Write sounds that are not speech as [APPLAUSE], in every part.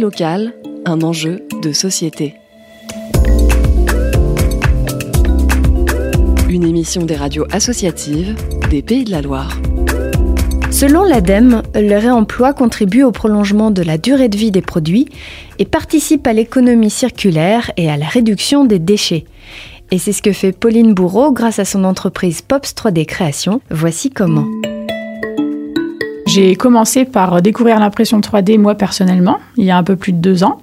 Locale, un enjeu de société. Une émission des radios associatives des Pays de la Loire. Selon l'ADEME, le réemploi contribue au prolongement de la durée de vie des produits et participe à l'économie circulaire et à la réduction des déchets. Et c'est ce que fait Pauline Bourreau grâce à son entreprise Pops 3D Création. Voici comment. J'ai commencé par découvrir l'impression 3D moi personnellement, il y a un peu plus de deux ans.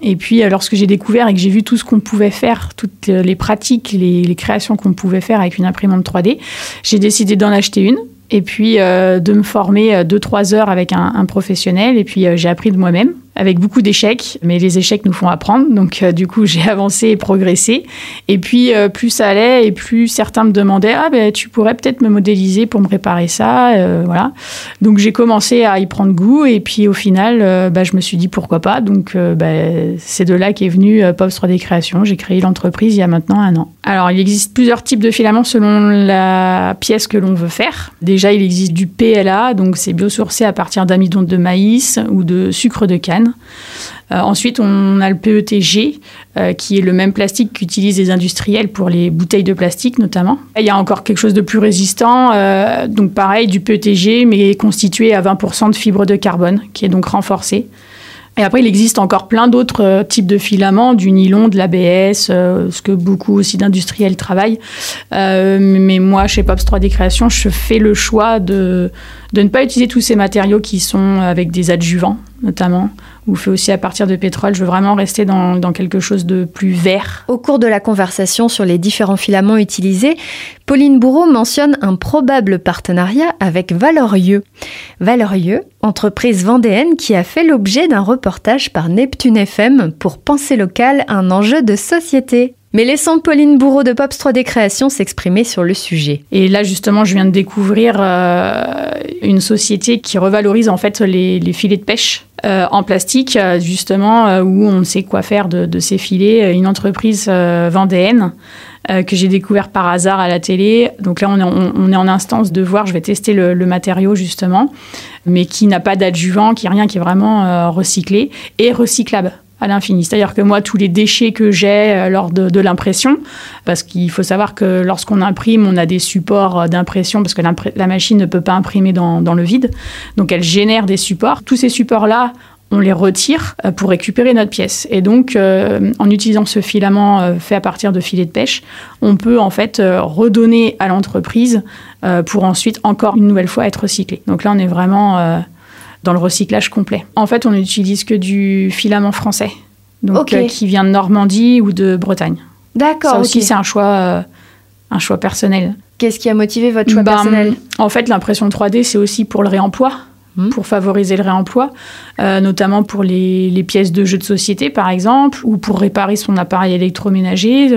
Et puis euh, lorsque j'ai découvert et que j'ai vu tout ce qu'on pouvait faire, toutes les pratiques, les, créations qu'on pouvait faire avec une imprimante 3D, j'ai décidé d'en acheter une. Et puis euh, de me former euh, deux trois heures avec un, professionnel. Et puis j'ai appris de moi-même avec beaucoup d'échecs, mais les échecs nous font apprendre. Donc, euh, du coup, [LAUGHS] j'ai avancé et progressé. Et puis, euh, plus ça allait et plus certains me demandaient Ah, ben, tu pourrais peut-être me modéliser pour me réparer ça. Euh, voilà. Donc, j'ai commencé à y prendre goût. Et puis, au final, bah, je me suis dit pourquoi pas. Donc, bah, c'est de là qu'est venu Pops 3D Création. J'ai créé l'entreprise il y a maintenant un an. Alors, il existe plusieurs types de filaments selon la pièce que l'on veut faire. Déjà, il existe du PLA, donc c'est biosourcé à partir d'amidon de maïs ou de sucre de canne. Euh, ensuite, on a le PETG, euh, qui est le même plastique qu'utilisent les industriels pour les bouteilles de plastique notamment. Il y a encore quelque chose de plus résistant, euh, donc pareil, du PETG, mais constitué à 20% de fibres de carbone, qui est donc renforcé. Et après, il existe encore plein d'autres types de filaments, du nylon, de l'ABS, ce que beaucoup aussi d'industriels travaillent. mais moi, chez Pops 3D Création, je fais le choix de, de ne pas utiliser tous ces matériaux qui sont avec des adjuvants, notamment ou fait aussi à partir de pétrole. Je veux vraiment rester dans, quelque chose de plus vert. Au cours de la conversation sur les différents filaments utilisés, Pauline Bourreau mentionne un probable partenariat avec Valorieux. Valorieux, entreprise vendéenne qui a fait l'objet d'un reportage par Neptune FM pour Penser local, un enjeu de société. Mais laissons Pauline Bourreau de Pops 3D Création s'exprimer sur le sujet. Et là, justement, je viens de découvrir euh, une société qui revalorise en fait les, filets de pêche euh, en plastique, euh, justement, où on sait quoi faire de, ces filets. Une entreprise vendéenne que j'ai découvert par hasard à la télé. Donc là, on est, en instance de voir, je vais tester le, le matériau justement, mais qui n'a pas d'adjuvant, qui est rien, qui est vraiment recyclé et recyclable à l'infini. C'est-à-dire que moi, tous les déchets que j'ai euh, lors de, l'impression, parce qu'il faut savoir que lorsqu'on imprime, on a des supports euh, d'impression, parce que la machine ne peut pas imprimer dans, le vide, donc elle génère des supports. Tous ces supports-là, on les retire euh, pour récupérer notre pièce. Et donc, en utilisant ce filament fait à partir de filets de pêche, on peut en fait redonner à l'entreprise pour ensuite encore une nouvelle fois être recyclé. Donc là, on est vraiment dans le recyclage complet. En fait, on n'utilise que du filament français, donc euh, qui vient de Normandie ou de Bretagne. D'accord. Ça aussi, c'est un choix, euh, un choix personnel. Qu'est-ce qui a motivé votre choix ben, personnel En fait, l'impression 3D, c'est aussi pour le réemploi. Hmm. pour favoriser le réemploi, euh, notamment pour les, les, pièces de jeux de société, par exemple, ou pour réparer son appareil électroménager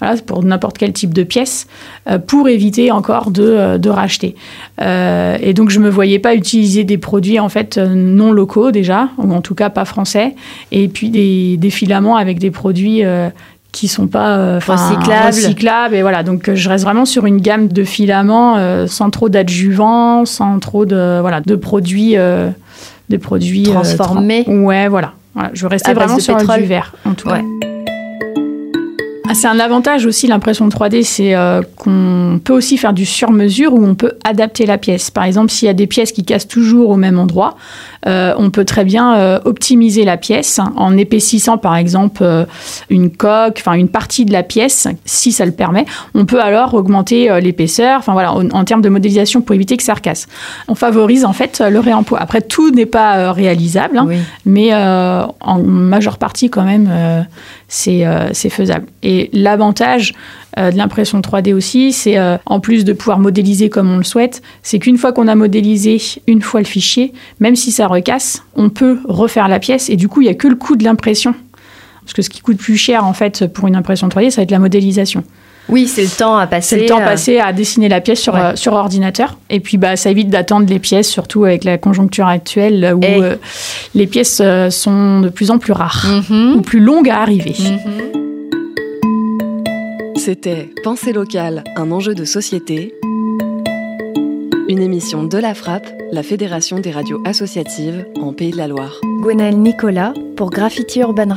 voilà, pour n'importe quel type de pièce, euh, pour éviter encore de, euh, de racheter. Euh, et donc je me voyais pas utiliser des produits en fait non locaux déjà, ou en tout cas pas français, et puis des, des filaments avec des produits qui sont pas recyclables. recyclables. Et voilà, donc je reste vraiment sur une gamme de filaments sans trop d'adjuvants, sans trop de voilà de produits, de produits transformés. ouais, voilà. voilà. Je restais vraiment sur du vert en tout cas. C'est un avantage aussi, l'impression 3D, c'est euh, qu'on peut aussi faire du sur-mesure où on peut adapter la pièce. Par exemple, s'il y a des pièces qui cassent toujours au même endroit, euh, on peut très bien euh, optimiser la pièce en épaississant par exemple une coque, enfin une partie de la pièce, si ça le permet. On peut alors augmenter l'épaisseur, enfin voilà, en, termes de modélisation pour éviter que ça recasse. On favorise en fait le réemploi. Après, tout n'est pas réalisable, hein, mais en majeure partie quand même, c'est faisable. Et et l'avantage euh, de l'impression 3D aussi, c'est euh, en plus de pouvoir modéliser comme on le souhaite, c'est qu'une fois qu'on a modélisé une fois le fichier, même si ça recasse, on peut refaire la pièce et du coup, il n'y a que le coût de l'impression. Parce que ce qui coûte plus cher en fait pour une impression 3D, ça va être la modélisation. Oui, c'est le temps à passer. C'est le temps euh, passé à dessiner la pièce sur, sur ordinateur. Et puis, bah, ça évite d'attendre les pièces, surtout avec la conjoncture actuelle où les pièces sont de plus en plus rares mhm. ou plus longues à arriver. Mhm. C'était Pensée locale, un enjeu de société. Une émission de la Frappe, la Fédération des radios associatives en Pays de la Loire. Gwenaël Nicolas pour Graffiti Urban